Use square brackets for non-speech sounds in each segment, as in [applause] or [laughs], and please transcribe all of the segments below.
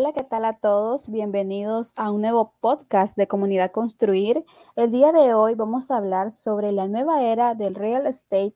Hola, ¿qué tal a todos? Bienvenidos a un nuevo podcast de Comunidad Construir. El día de hoy vamos a hablar sobre la nueva era del real estate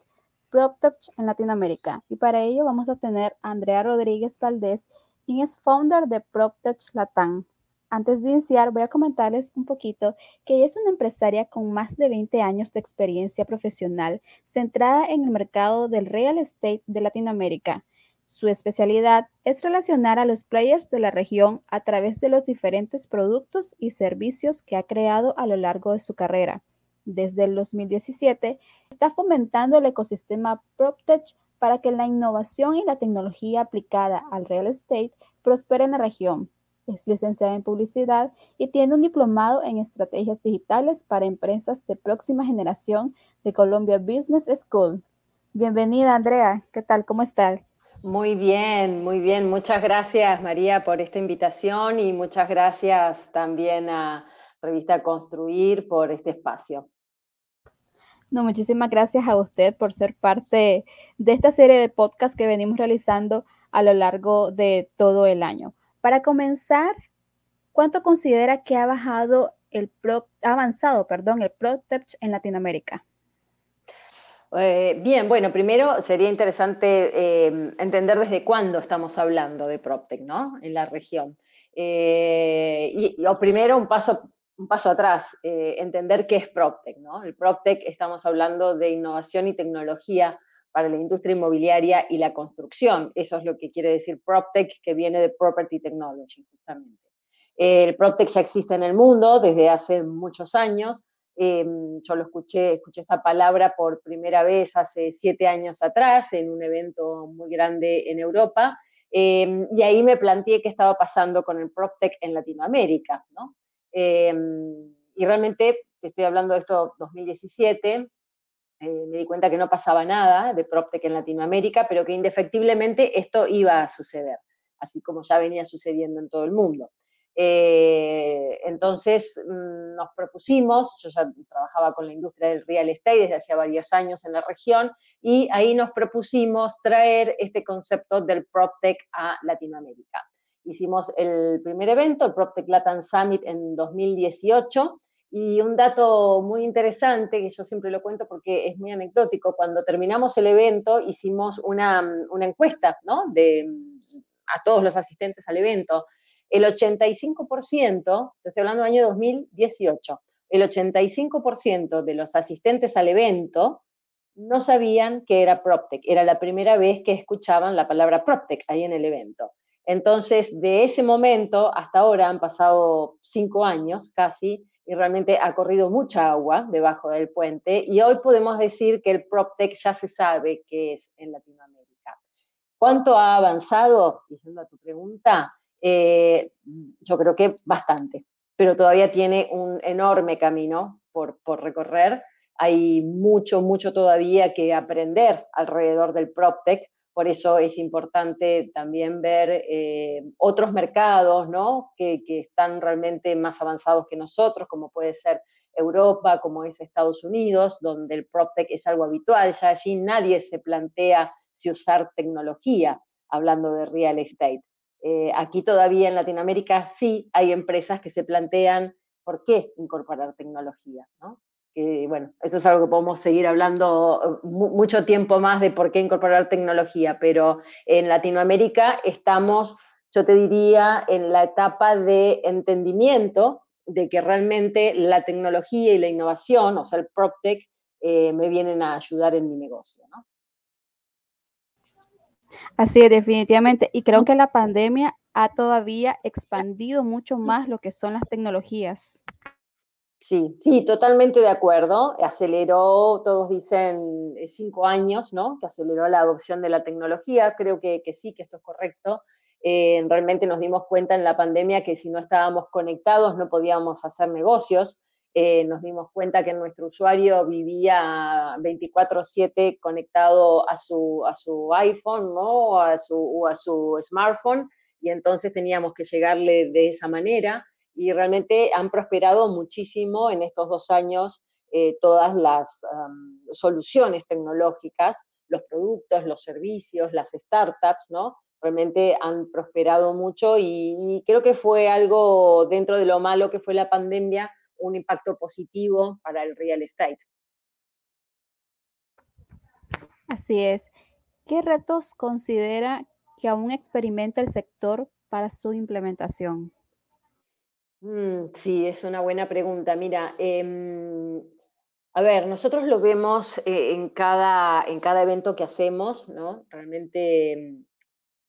PropTouch en Latinoamérica. Y para ello vamos a tener a Andrea Rodríguez Valdés, quien es founder de PropTouch Latam. Antes de iniciar, voy a comentarles un poquito que ella es una empresaria con más de 20 años de experiencia profesional centrada en el mercado del real estate de Latinoamérica su especialidad es relacionar a los players de la región a través de los diferentes productos y servicios que ha creado a lo largo de su carrera. Desde el 2017 está fomentando el ecosistema PropTech para que la innovación y la tecnología aplicada al real estate prospere en la región. Es licenciada en publicidad y tiene un diplomado en estrategias digitales para empresas de próxima generación de Columbia Business School. Bienvenida, Andrea. ¿Qué tal? ¿Cómo estás? Muy bien, muy bien. Muchas gracias, María, por esta invitación y muchas gracias también a Revista Construir por este espacio. No, muchísimas gracias a usted por ser parte de esta serie de podcasts que venimos realizando a lo largo de todo el año. Para comenzar, ¿cuánto considera que ha bajado el pro, ha avanzado, perdón, el ProTech en Latinoamérica? Eh, bien, bueno, primero sería interesante em, entender desde cuándo estamos hablando de PropTech, ¿no? En la región. Eh, y, o primero un paso, un paso atrás, eh, entender qué es PropTech, ¿no? El PropTech estamos hablando de innovación y tecnología para la industria inmobiliaria y la construcción. Eso es lo que quiere decir PropTech, que viene de Property Technology, justamente. El PropTech ya existe en el mundo desde hace muchos años. Em, yo lo escuché, escuché esta palabra por primera vez hace siete años atrás en un evento muy grande en Europa. Em, y ahí me planteé qué estaba pasando con el PropTech en Latinoamérica, ¿no? Em, y realmente, te estoy hablando de esto 2017, eh, me di cuenta que no pasaba nada de PropTech en Latinoamérica, pero que indefectiblemente esto iba a suceder, así como ya venía sucediendo en todo el mundo. Eh, entonces mm, nos propusimos, yo ya trabajaba con la industria del real estate desde hace varios años en la región, y ahí nos propusimos traer este concepto del PropTech a Latinoamérica. Hicimos el primer evento, el PropTech Latin Summit en 2018, y un dato muy interesante, que yo siempre lo cuento porque es muy anecdótico, cuando terminamos el evento hicimos una, una encuesta ¿no? de, a todos los asistentes al evento, el 85%, estoy hablando del año 2018, el 85% de los asistentes al evento no sabían que era PropTech. Era la primera vez que escuchaban la palabra PropTech ahí en el evento. Entonces, de ese momento hasta ahora han pasado cinco años casi y realmente ha corrido mucha agua debajo del puente y hoy podemos decir que el PropTech ya se sabe qué es en Latinoamérica. ¿Cuánto ha avanzado? Diciendo a tu pregunta, eh, yo creo que bastante, pero todavía tiene un enorme camino por, recorrer. Hay mucho, mucho todavía que aprender alrededor del PropTech, por eso es importante también ver eh, otros mercados ¿no? que, que, están realmente más avanzados que nosotros, como puede ser Europa, como es Estados Unidos, donde el PropTech es algo habitual, ya allí nadie se plantea si usar tecnología, hablando de real estate. Eh, aquí todavía en Latinoamérica sí hay empresas que se plantean por qué incorporar tecnología, ¿no? Que, bueno, eso es algo que podemos seguir hablando mucho tiempo más de por qué incorporar tecnología, pero en Latinoamérica estamos, yo te diría, en la etapa de entendimiento de que realmente la tecnología y la innovación, o sea, el PropTech, eh, me vienen a ayudar en mi negocio, ¿no? Así es, definitivamente. Y creo que la pandemia ha todavía expandido mucho más lo que son las tecnologías. Sí, sí, totalmente de acuerdo. Aceleró, todos dicen eh, cinco años, ¿no? Que aceleró la adopción de la tecnología. Creo que, sí, que esto es correcto. Eh, realmente nos dimos cuenta en la pandemia que si no estábamos conectados no podíamos hacer negocios. Eh, nos dimos cuenta que nuestro usuario vivía 24/7 conectado a su, a su iPhone ¿no? o, a su, a su smartphone y entonces teníamos que llegarle de esa manera y realmente han prosperado muchísimo en estos dos años eh, todas las soluciones tecnológicas, los productos, los servicios, las startups, ¿no? realmente han prosperado mucho y, creo que fue algo dentro de lo malo que fue la pandemia, un impacto positivo para el real estate. Así es. ¿Qué retos considera que aún experimenta el sector para su implementación? Mm, sí, es una buena pregunta. Mira, em, a ver, nosotros lo vemos eh, en, cada, en cada evento que hacemos, ¿no? Realmente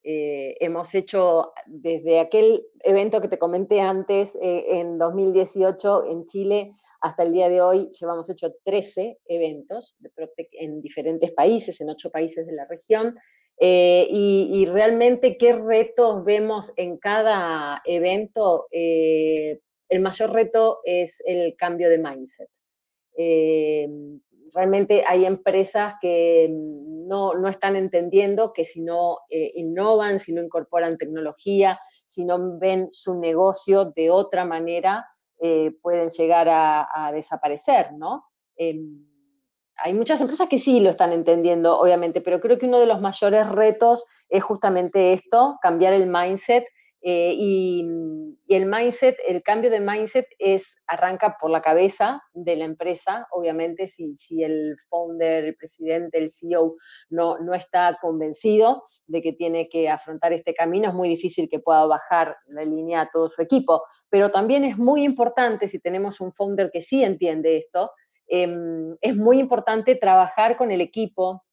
eh, hemos hecho desde aquel evento que te comenté antes, eh, en 2018 en Chile, hasta el día de hoy llevamos hecho 13 eventos de en diferentes países, en ocho países de la región. Eh, y, realmente qué retos vemos en cada evento. el mayor reto es el cambio de mindset. Realmente hay empresas que no, están entendiendo que si no eh, innovan, si no incorporan tecnología, si no ven su negocio de otra manera, eh, pueden llegar a, desaparecer, ¿no? Em, hay muchas empresas que sí lo están entendiendo, obviamente, pero creo que uno de los mayores retos es justamente esto, cambiar el mindset eh, y, el mindset, el cambio de mindset es, arranca por la cabeza de la empresa, obviamente si, si el founder, el presidente, el CEO no, no está convencido de que tiene que afrontar este camino, es muy difícil que pueda bajar la línea a todo su equipo, pero también es muy importante si tenemos un founder que sí entiende esto, em, es muy importante trabajar con el equipo,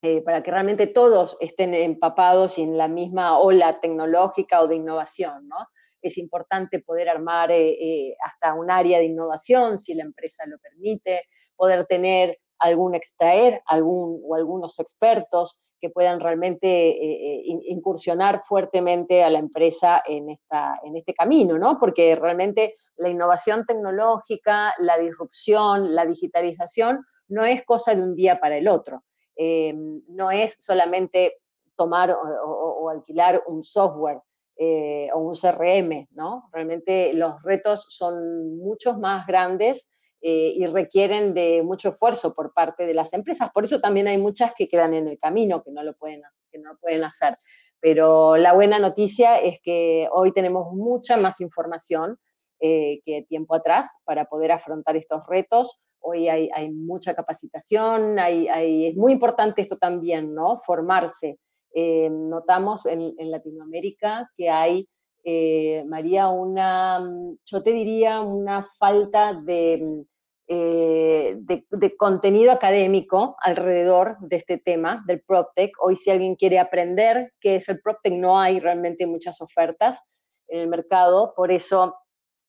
eh, para que realmente todos estén empapados y en la misma ola tecnológica o de innovación, ¿no? Es importante poder armar eh, eh, hasta un área de innovación, si la empresa lo permite, poder tener algún extraer, algún o algunos expertos que puedan realmente incursionar fuertemente a la empresa en, esta, en este camino, ¿no? Porque realmente la innovación tecnológica, la disrupción, la digitalización no es cosa de un día para el otro. Eh, no es solamente tomar o, alquilar un software eh, o un CRM, ¿no? Realmente los retos son muchos más grandes eh, y requieren de mucho esfuerzo por parte de las empresas. Por eso también hay muchas que quedan en el camino, que no lo pueden, que no lo pueden hacer. Pero la buena noticia es que hoy tenemos mucha más información que tiempo atrás para poder afrontar estos retos hoy hay, mucha capacitación, es muy importante esto también, ¿no? Formarse. Eh, notamos en, Latinoamérica que hay, eh, María, una, yo te diría, una falta eh, de, de, contenido académico alrededor de este tema del PropTech. Hoy si alguien quiere aprender qué es el PropTech, no hay realmente muchas ofertas en el mercado, por eso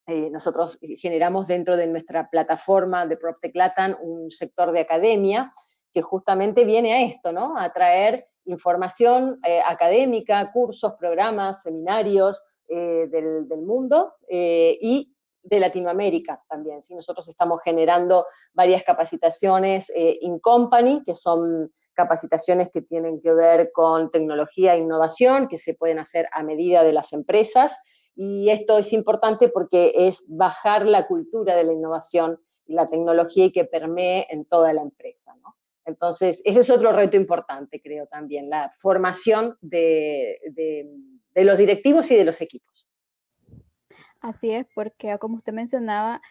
eh, nosotros generamos dentro de nuestra plataforma de PropTech Latam un sector de academia que justamente viene a esto, ¿no? A traer información eh, académica, cursos, programas, seminarios eh, del, mundo y de Latinoamérica también. ¿sí? Nosotros estamos generando varias capacitaciones in company, que son capacitaciones que tienen que ver con tecnología e innovación, que se pueden hacer a medida de las empresas y esto es importante porque es bajar la cultura de la innovación y la tecnología y que permee en toda la empresa. Entonces, ese es otro reto importante, creo también, la formación de, de, los directivos y de los equipos. Así es, porque como usted mencionaba,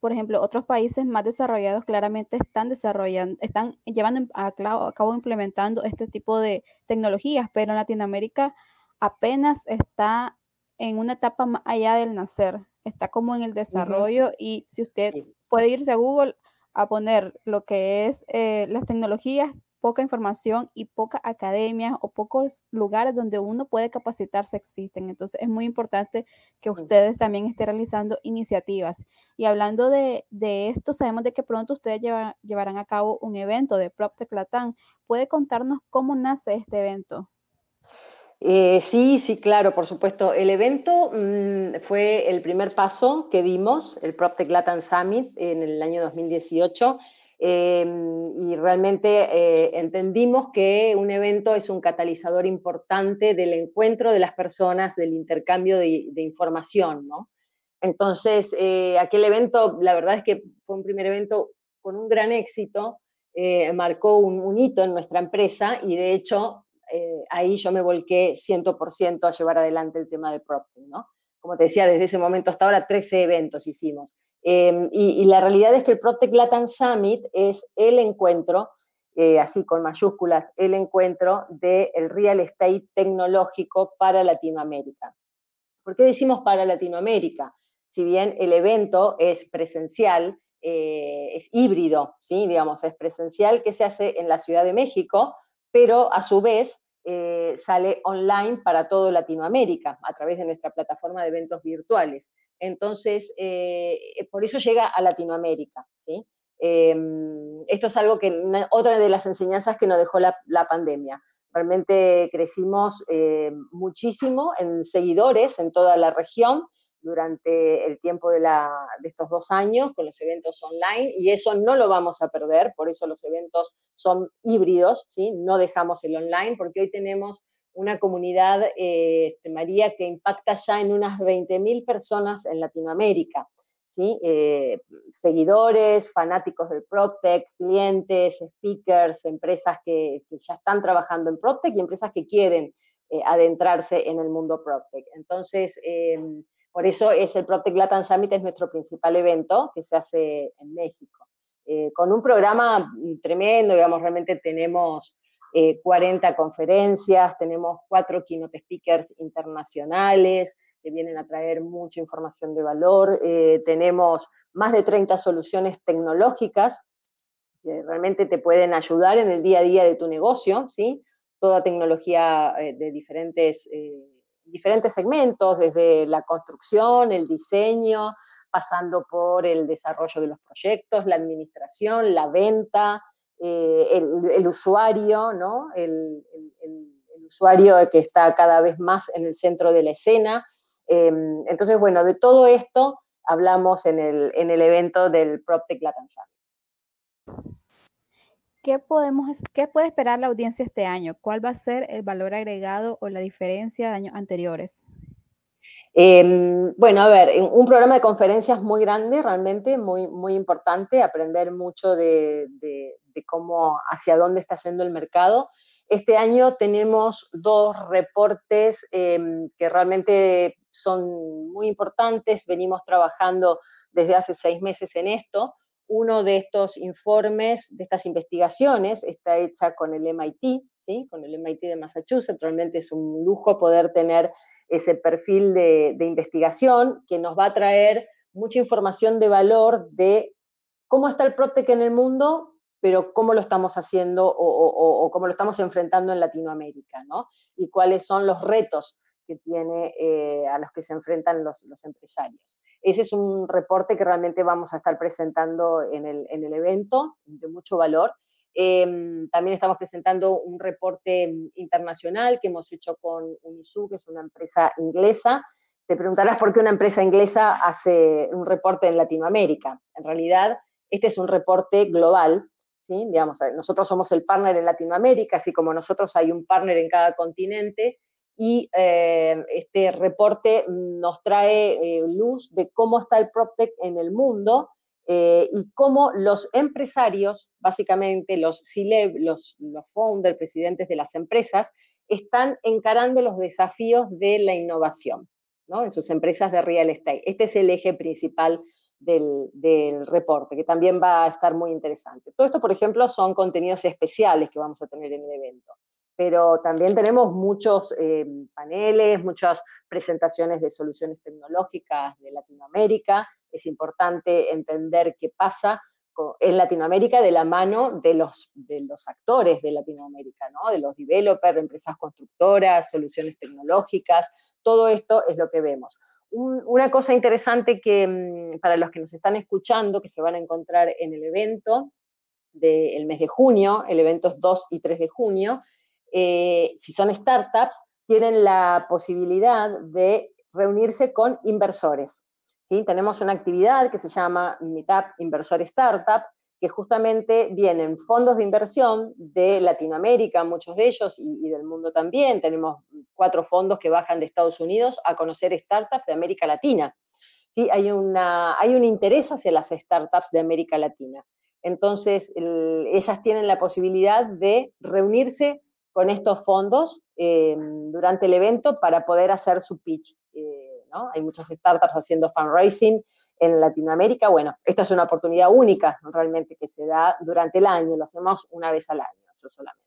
por ejemplo, otros países más desarrollados claramente están desarrollando, están llevando a cabo implementando este tipo de tecnologías, pero en Latinoamérica apenas está en una etapa más allá del nacer, está como en el desarrollo y si usted puede irse a Google a poner lo que es eh, las tecnologías, poca información y poca academia o pocos lugares donde uno puede capacitarse existen. Entonces es muy importante que ustedes también estén realizando iniciativas. Y hablando de, esto, sabemos de que pronto ustedes llevarán a cabo un evento de PropTech Latam. ¿Puede contarnos cómo nace este evento? Eh, sí, sí, claro, por supuesto. El evento mm, fue el primer paso que dimos, el PropTech Latin Summit, en el año 2018. Em, y realmente eh, entendimos que un evento es un catalizador importante del encuentro de las personas, del intercambio de, información, ¿no? Entonces, eh, aquel evento, la verdad es que fue un primer evento con un gran éxito, marcó un, hito en nuestra empresa y de hecho eh, ahí yo me volqué 100% a llevar adelante el tema de PropTech. Como te decía, desde ese momento hasta ahora 13 eventos hicimos. Em, y, la realidad es que el PropTech Latin Summit es el encuentro, eh, así con mayúsculas, el encuentro del real estate tecnológico para Latinoamérica. ¿Por qué decimos para Latinoamérica? Si bien el evento es presencial, eh, es híbrido, ¿sí? digamos, es presencial que se hace en la Ciudad de México, pero a su vez eh, sale online para todo Latinoamérica a través de nuestra plataforma de eventos virtuales. Entonces, eh, por eso llega a Latinoamérica. ¿sí? Em, esto es algo que, otra de las enseñanzas que nos dejó la, la pandemia. Realmente crecimos muchísimo en seguidores en toda la región, durante el tiempo de, estos dos años con los eventos online y eso no lo vamos a perder, por eso los eventos son híbridos, ¿sí? no dejamos el online porque hoy tenemos una comunidad, este, María, que impacta ya en unas 20.000 personas en Latinoamérica. ¿sí? Eh, seguidores, fanáticos del PropTech, clientes, speakers, empresas que, ya están trabajando en PropTech y empresas que quieren eh, adentrarse en el mundo PropTech. Entonces, em, por eso es el PropTech Latin Summit, es nuestro principal evento que se hace en México. Eh, con un programa tremendo, digamos, realmente tenemos 40 eh, conferencias, tenemos cuatro keynote speakers internacionales que vienen a traer mucha información de valor, eh, tenemos más de 30 soluciones tecnológicas que realmente te pueden ayudar en el día a día de tu negocio, ¿sí? Toda tecnología de diferentes diferentes segmentos, desde la construcción, el diseño, pasando por el desarrollo de los proyectos, la administración, la venta, eh, el, usuario, ¿no? El, usuario que está cada vez más en el centro de la escena. Em, entonces, bueno, de todo esto hablamos en el, en evento del PropTech Latin Summit. ¿Qué, podemos, ¿Qué puede esperar la audiencia este año? ¿Cuál va a ser el valor agregado o la diferencia de años anteriores? Em, bueno, a ver, un programa de conferencias muy grande, realmente muy, muy importante, aprender mucho de, cómo, hacia dónde está yendo el mercado. Este año tenemos dos reportes em, que realmente son muy importantes, venimos trabajando desde hace seis meses en esto. Uno de estos informes, de estas investigaciones, está hecha con el MIT, ¿sí? con el MIT de Massachusetts. Realmente es un lujo poder tener ese perfil de, investigación que nos va a traer mucha información de valor de cómo está el PropTech en el mundo, pero cómo lo estamos haciendo o, cómo lo estamos enfrentando en Latinoamérica, ¿no? Y cuáles son los retos que tiene, eh, a los que se enfrentan los, los empresarios. Ese es un reporte que realmente vamos a estar presentando en el, en el evento, de mucho valor. Em, también estamos presentando un reporte internacional que hemos hecho con Unisu, que es una empresa inglesa. Te preguntarás por qué una empresa inglesa hace un reporte en Latinoamérica. En realidad, este es un reporte global. ¿sí? Digamos, nosotros somos el partner en Latinoamérica, así como nosotros hay un partner en cada continente y eh, este reporte nos trae eh, luz de cómo está el PropTech en el mundo eh, y cómo los empresarios, básicamente los C-Level, los, los founders, presidentes de las empresas, están encarando los desafíos de la innovación ¿no? en sus empresas de real estate. Este es el eje principal del, del, reporte, que también va a estar muy interesante. Todo esto, por ejemplo, son contenidos especiales que vamos a tener en el evento pero también tenemos muchos eh, paneles, muchas presentaciones de soluciones tecnológicas de Latinoamérica. Es importante entender qué pasa en Latinoamérica de la mano de los, de los actores de Latinoamérica, ¿no? de los developers, empresas constructoras, soluciones tecnológicas, todo esto es lo que vemos. una cosa interesante que mm, para los que nos están escuchando, que se van a encontrar en el evento del mes de junio, el evento es 2 y 3 de junio, eh, si son startups, tienen la posibilidad de reunirse con inversores. ¿sí? Tenemos una actividad que se llama Meetup Inversor Startup, que justamente vienen fondos de inversión de Latinoamérica, muchos de ellos, y, del mundo también. Tenemos cuatro fondos que bajan de Estados Unidos a conocer startups de América Latina. ¿sí? Hay, una, hay un interés hacia las startups de América Latina. Entonces, ellas tienen la posibilidad de reunirse con estos fondos eh, durante el evento para poder hacer su pitch. ¿no? Hay muchas startups haciendo fundraising en Latinoamérica. Bueno, esta es una oportunidad única realmente que se da durante el año, lo hacemos una vez al año, eso solamente.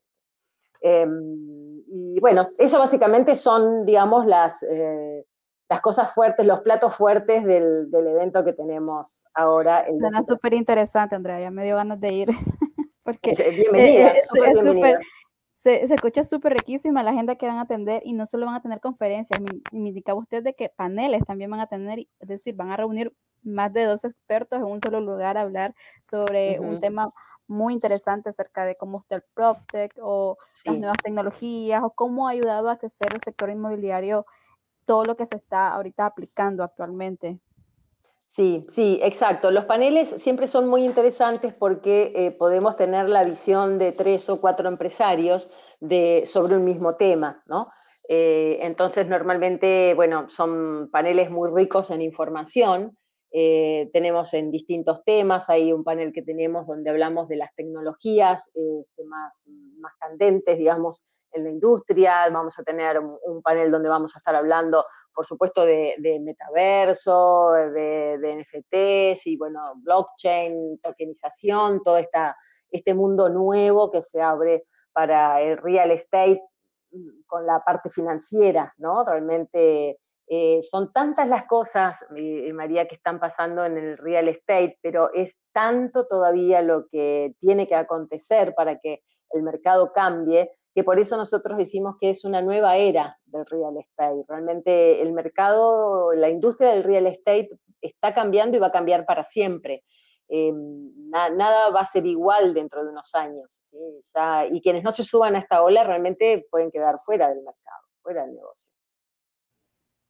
Em, y bueno, eso básicamente son, digamos, las, eh, las cosas fuertes, los platos fuertes del, del evento que tenemos ahora. Suena súper interesante, Andrea, ya me dio ganas de ir. [laughs] Porque bienvenida, eh, super bienvenida. Se, se, escucha súper riquísima la agenda que van a atender y no solo van a tener conferencias, me, me indicaba usted de que paneles también van a tener, es decir, van a reunir más de dos expertos en un solo lugar a hablar sobre uh -huh. un tema muy interesante acerca de cómo está el PropTech o sí. las nuevas tecnologías o cómo ha ayudado a crecer el sector inmobiliario, todo lo que se está ahorita aplicando actualmente. Sí, sí, exacto. Los paneles siempre son muy interesantes porque eh, podemos tener la visión de tres o cuatro empresarios sobre un mismo tema, ¿no? Eh, entonces, normalmente, bueno, son paneles muy ricos en información eh, tenemos en distintos temas, hay un panel que tenemos donde hablamos de las tecnologías más, candentes, digamos, en la industria, vamos a tener un panel donde vamos a estar hablando, por supuesto, de, metaverso, de, de, NFTs y, bueno, blockchain, tokenización, todo esta, este mundo nuevo que se abre para el real estate mm, con la parte financiera, ¿no? Realmente eh, son tantas las cosas, eh, María, que están pasando en el real estate, pero es tanto todavía lo que tiene que acontecer para que el mercado cambie, que por eso nosotros decimos que es una nueva era del real estate. Realmente el mercado, la industria del real estate está cambiando y va a cambiar para siempre. Eh, na, nada va a ser igual dentro de unos años. y quienes no se suban a esta ola realmente pueden quedar fuera del mercado, fuera del negocio.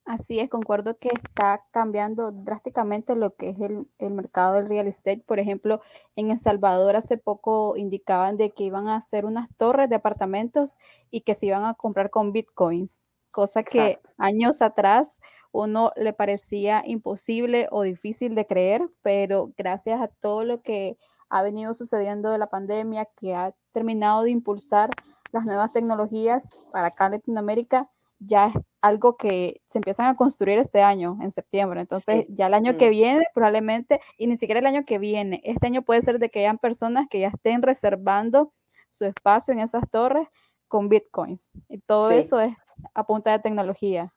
Así es, concuerdo que está cambiando drásticamente lo que es el, el, mercado del real estate. Por ejemplo, en El Salvador hace poco indicaban de que iban a hacer unas torres de apartamentos y que se iban a comprar con bitcoins, cosa que Exacto. años atrás uno le parecía imposible o difícil de creer, pero gracias a todo lo que ha venido sucediendo de la pandemia, que ha terminado de impulsar las nuevas tecnologías para acá en Latinoamérica, ya algo que se empiezan a construir este año, en septiembre. Entonces, sí. ya el año mm. que viene, probablemente, y ni siquiera el año que viene, este año puede ser de que hayan personas que ya estén reservando su espacio en esas torres con bitcoins. Y todo sí. eso es a punta de tecnología.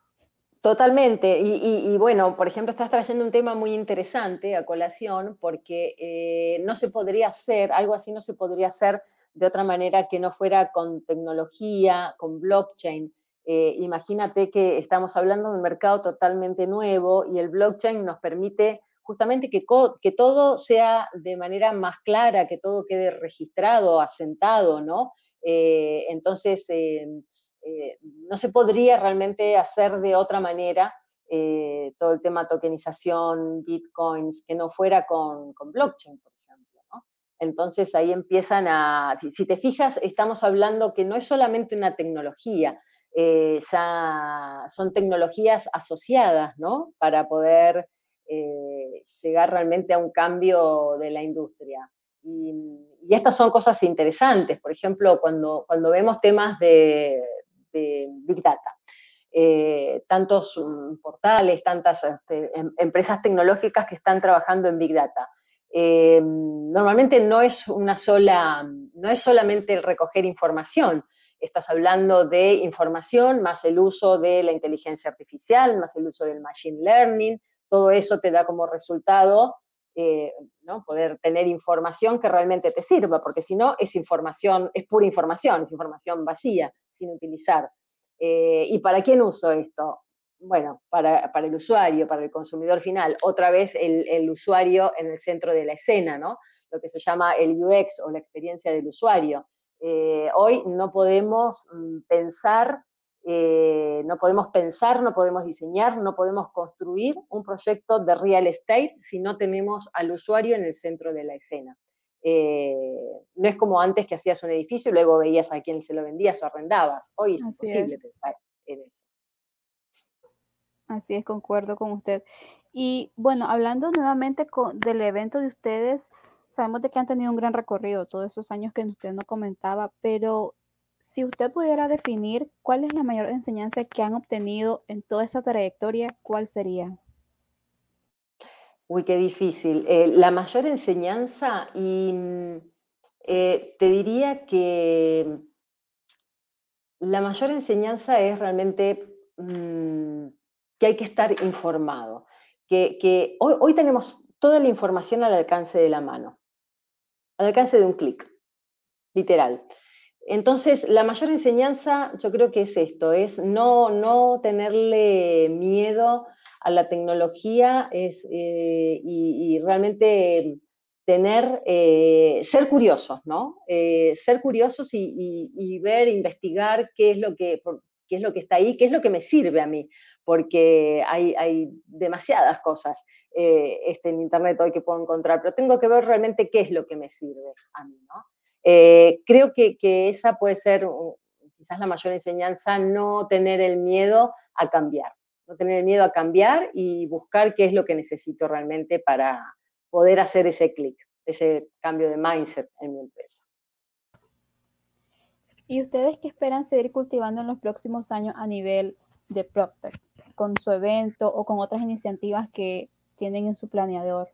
Totalmente. Y, y, y, bueno, por ejemplo, estás trayendo un tema muy interesante a colación porque eh, no se podría hacer, algo así no se podría hacer de otra manera que no fuera con tecnología, con blockchain. Eh, imagínate que estamos hablando de un mercado totalmente nuevo y el blockchain nos permite justamente que, que todo sea de manera más clara, que todo quede registrado, asentado, ¿no? Eh, entonces, eh, eh, no se podría realmente hacer de otra manera eh, todo el tema tokenización, bitcoins, que no fuera con, con blockchain, por ejemplo, ¿no? Entonces ahí empiezan a, si te fijas, estamos hablando que no es solamente una tecnología, eh, ya son tecnologías asociadas, ¿no? Para poder eh, llegar realmente a un cambio de la industria. Y, estas son cosas interesantes, por ejemplo, cuando, cuando vemos temas de, Big Data. Eh, tantos um, portales, tantas este, em, empresas tecnológicas que están trabajando en Big Data. Eh, normalmente no es una sola, no es solamente recoger información, estás hablando de información más el uso de la inteligencia artificial, más el uso del machine learning, todo eso te da como resultado eh, ¿no? poder tener información que realmente te sirva, porque si no es información, es pura información, es información vacía, sin utilizar. Eh, ¿Y para quién uso esto? Bueno, para, para, el usuario, para el consumidor final. Otra vez el, el, usuario en el centro de la escena, ¿no? Lo que se llama el UX o la experiencia del usuario. Eh, hoy no podemos mm, pensar, eh, no podemos pensar, no podemos diseñar, no podemos construir un proyecto de real estate si no tenemos al usuario en el centro de la escena. Eh, no es como antes que hacías un edificio y luego veías a quién se lo vendías o arrendabas. Hoy es Así imposible es. pensar en eso. Así es, concuerdo con usted. Y bueno, hablando nuevamente con, del evento de ustedes, sabemos de que han tenido un gran recorrido todos esos años que usted nos comentaba, pero si usted pudiera definir cuál es la mayor enseñanza que han obtenido en toda esa trayectoria, ¿cuál sería? Uy, qué difícil. Eh, la mayor enseñanza, y mm, eh, te diría que la mayor enseñanza es realmente mm, que hay que estar informado, que, hoy, tenemos toda la información al alcance de la mano, al alcance de un clic, literal. Entonces, la mayor enseñanza yo creo que es esto, es no, no tenerle miedo a la tecnología es, eh, y, realmente tener, eh, ser curiosos, ¿no? Eh, ser curiosos y, ver, investigar qué es, lo que, qué es lo que está ahí, qué es lo que me sirve a mí, porque hay, hay demasiadas cosas este, en Internet hoy que puedo encontrar, pero tengo que ver realmente qué es lo que me sirve a mí, ¿no? creo que, que, esa puede ser quizás la mayor enseñanza, no tener el miedo a cambiar no tener miedo a cambiar y buscar qué es lo que necesito realmente para poder hacer ese clic, ese cambio de mindset en mi empresa. ¿Y ustedes qué esperan seguir cultivando en los próximos años a nivel de PropTech, con su evento o con otras iniciativas que tienen en su planeador?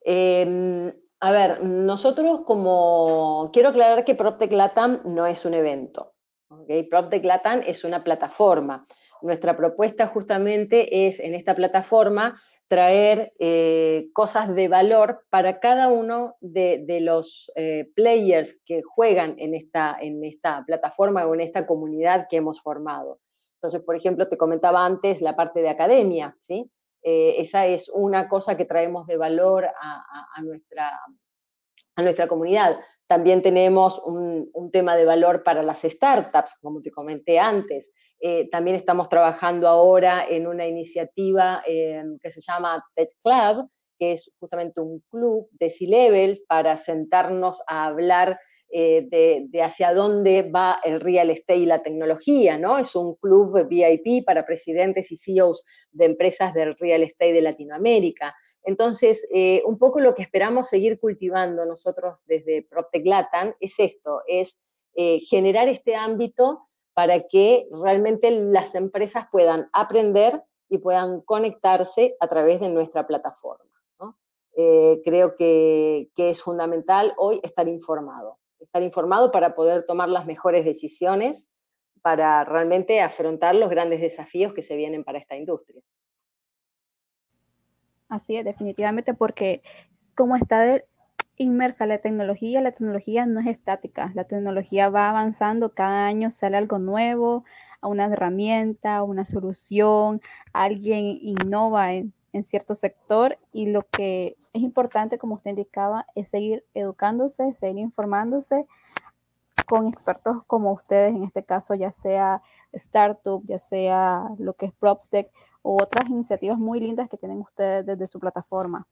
Em, a ver, nosotros como, quiero aclarar que PropTech Latam no es un evento. ¿okay? PropTech Latam es una plataforma nuestra propuesta justamente es en esta plataforma traer eh, cosas de valor para cada uno de, los eh, players que juegan en esta, en esta plataforma o en esta comunidad que hemos formado. Entonces, por ejemplo, te comentaba antes la parte de academia, ¿sí? Eh, esa es una cosa que traemos de valor a, nuestra, a nuestra comunidad. También tenemos un, un, tema de valor para las startups, como te comenté antes. Eh, también estamos trabajando ahora en una iniciativa eh, que se llama Tech Club, que es justamente un club de C-Levels para sentarnos a hablar eh, de, hacia dónde va el real estate y la tecnología, ¿no? Es un club VIP para presidentes y CEOs de empresas del real estate de Latinoamérica. Entonces, un poco lo que esperamos seguir cultivando nosotros desde PropTech Latam es esto, es generar este ámbito para que realmente las empresas puedan aprender y puedan conectarse a través de nuestra plataforma. Eh, creo que, es fundamental hoy estar informado, estar informado para poder tomar las mejores decisiones, para realmente afrontar los grandes desafíos que se vienen para esta industria. Así es, definitivamente, porque como está inmersa la tecnología, la tecnología no es estática, la tecnología va avanzando, cada año sale algo nuevo, una herramienta, una solución, alguien innova en, cierto sector y lo que es importante, como usted indicaba, es seguir educándose, seguir informándose con expertos como ustedes, en este caso ya sea startup, ya sea lo que es PropTech o otras iniciativas muy lindas que tienen ustedes desde su plataforma.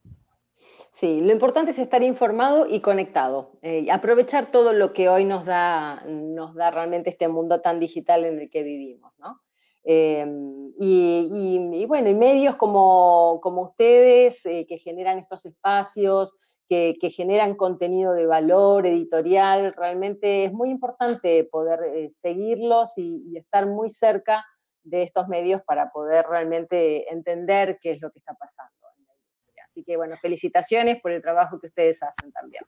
Sí, lo importante es estar informado y conectado, eh, aprovechar todo lo que hoy nos da, nos da realmente este mundo tan digital en el que vivimos, ¿no? Em, y, bueno, y medios como, como ustedes eh, que generan estos espacios, que, generan contenido de valor editorial, realmente es muy importante poder eh, seguirlos y, y estar muy cerca de estos medios para poder realmente entender qué es lo que está pasando. Así que bueno, felicitaciones por el trabajo que ustedes hacen también.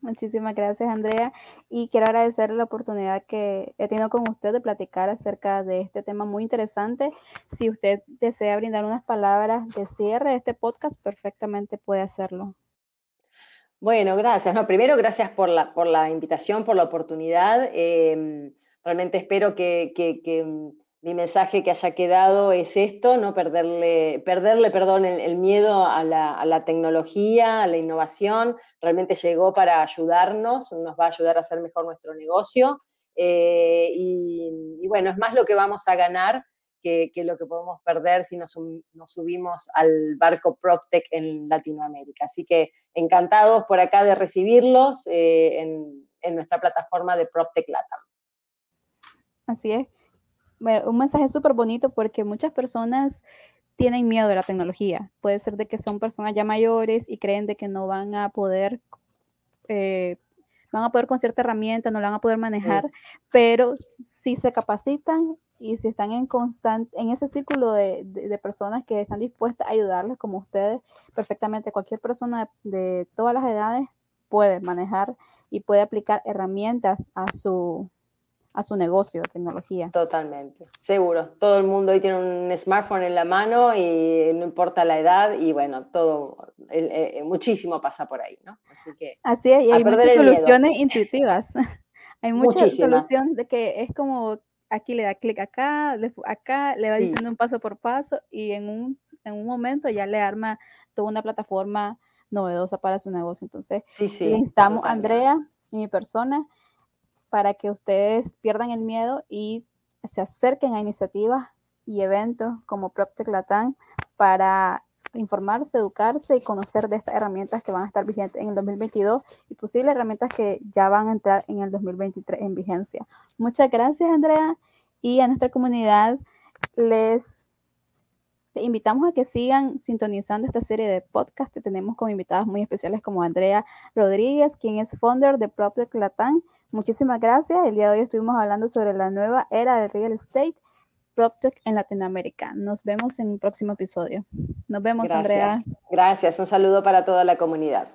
Muchísimas gracias, Andrea. Y quiero agradecer la oportunidad que he tenido con usted de platicar acerca de este tema muy interesante. Si usted desea brindar unas palabras de cierre de este podcast, perfectamente puede hacerlo. Bueno, gracias. No, primero, gracias por la, por la invitación, por la oportunidad. Em, realmente espero que, mi mensaje que haya quedado es esto, no perderle, perderle perdón, el, miedo a la, tecnología, a la innovación. Realmente llegó para ayudarnos, nos va a ayudar a hacer mejor nuestro negocio. Eh, y, bueno, es más lo que vamos a ganar que, lo que podemos perder si nos, subimos al barco PropTech en Latinoamérica. Así que encantados por acá de recibirlos eh, en, en nuestra plataforma de PropTech Latam. Así es un mensaje súper bonito porque muchas personas tienen miedo de la tecnología. Puede ser de que son personas ya mayores y creen de que no van a poder eh, van a poder con cierta herramienta, no la van a poder manejar, pero si se capacitan y si están en constante, en ese círculo de, personas que están dispuestas a ayudarles como ustedes, perfectamente cualquier persona de todas las edades puede manejar y puede aplicar herramientas a su, a su negocio de tecnología. Totalmente, seguro. Todo el mundo hoy tiene un smartphone en la mano y no importa la edad y bueno, todo, muchísimo pasa por ahí, ¿no? Así que... Así es, y hay muchas soluciones intuitivas. [laughs] hay muchas soluciones de que es como aquí le da clic acá, acá le va diciendo un paso por paso y en un, en un momento ya le arma toda una plataforma novedosa para su negocio. Entonces, sí, sí, necesitamos, Andrea y mi persona, para que ustedes pierdan el miedo y se acerquen a iniciativas y eventos como PropTech Latam para informarse, educarse y conocer de estas herramientas que van a estar vigentes en el 2022 y posibles herramientas que ya van a entrar en el 2023 en vigencia. Muchas gracias, Andrea, y a nuestra comunidad les invitamos a que sigan sintonizando esta serie de podcasts que tenemos con invitados muy especiales como Andrea Rodríguez, quien es founder de PropTech Latam Muchísimas gracias. El día de hoy estuvimos hablando sobre la nueva era del real estate, PropTech en Latinoamérica. Nos vemos en un próximo episodio. Nos vemos. Andrea. Gracias. Un saludo para toda la comunidad.